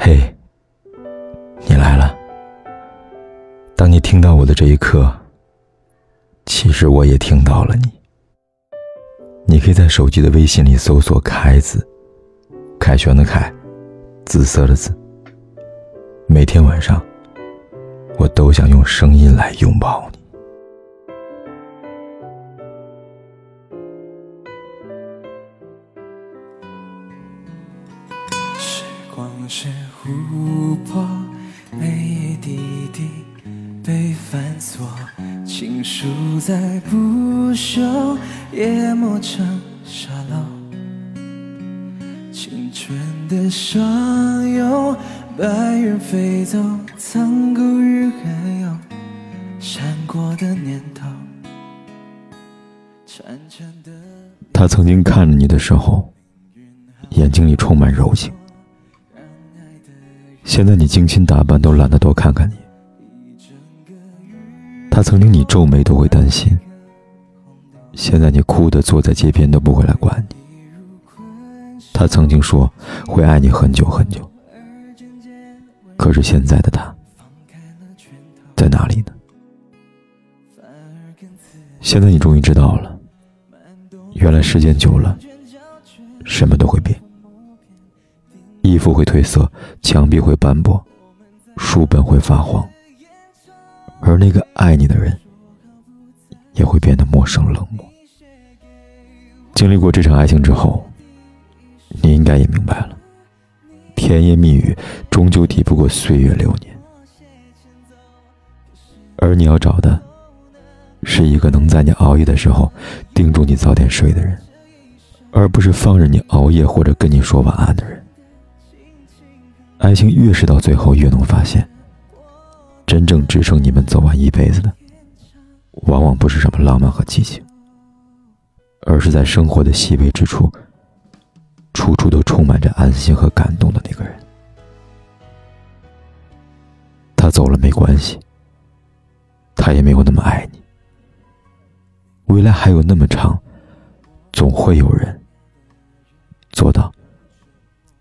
嘿，你来了。当你听到我的这一刻，其实我也听到了你。你可以在手机的微信里搜索“凯子”，凯旋的凯，紫色的紫。每天晚上，我都想用声音来拥抱你。光是琥珀，每一滴滴被反锁，情书在不朽，也磨成沙漏。青春的上游，白云飞走，苍古与黑有闪过的念头。潺潺的他曾经看着你的时候，眼睛里充满柔情。现在你精心打扮都懒得多看看你。他曾经你皱眉都会担心，现在你哭的坐在街边都不会来管你。他曾经说会爱你很久很久，可是现在的他在哪里呢？现在你终于知道了，原来时间久了，什么都会变。衣服会褪色，墙壁会斑驳，书本会发黄，而那个爱你的人也会变得陌生冷漠。经历过这场爱情之后，你应该也明白了，甜言蜜语终究抵不过岁月流年，而你要找的，是一个能在你熬夜的时候叮嘱你早点睡的人，而不是放任你熬夜或者跟你说晚安的人。爱情越是到最后，越能发现，真正支撑你们走完一辈子的，往往不是什么浪漫和激情，而是在生活的细微之处，处处都充满着安心和感动的那个人。他走了没关系，他也没有那么爱你。未来还有那么长，总会有人做到，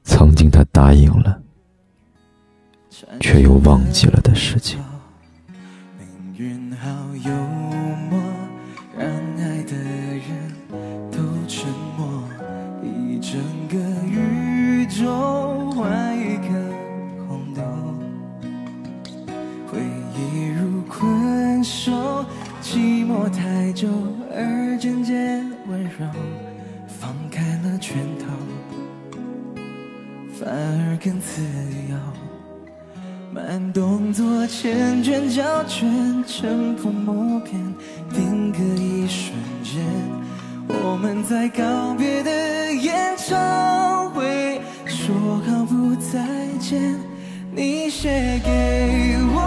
曾经他答应了。忘记了的事情。命运好幽默，让爱的人都沉默。一整个宇宙换一颗红豆，回忆如困兽，寂寞太久而渐渐温柔，放开了拳头，反而更自由。慢动作，缱绻胶卷，尘封默片，定格一瞬间。我们在告别的演唱会说好不再见。你写给我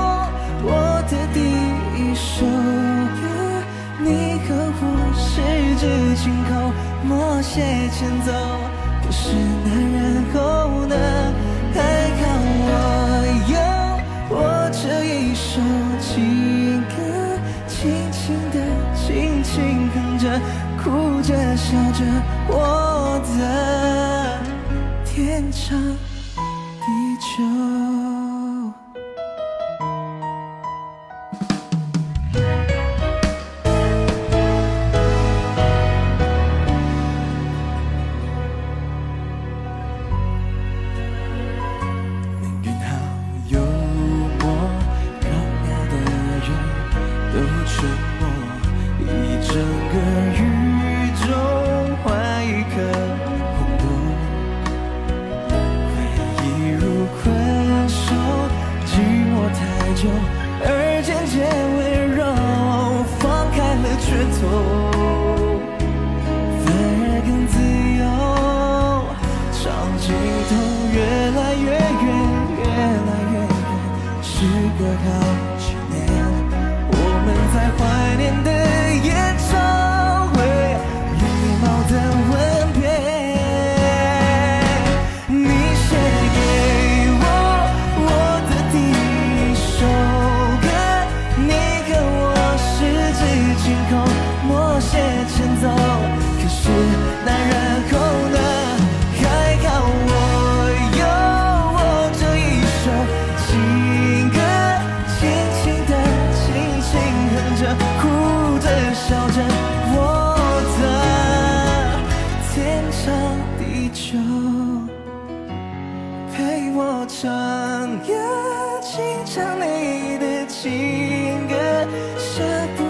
我的第一首歌，你和我十指紧扣，默写前奏。可是那然后呢？首情歌，轻轻的，轻轻哼着，哭着笑着，我的天长地久。时隔地久，陪我唱呀，轻唱你的情歌，舍不。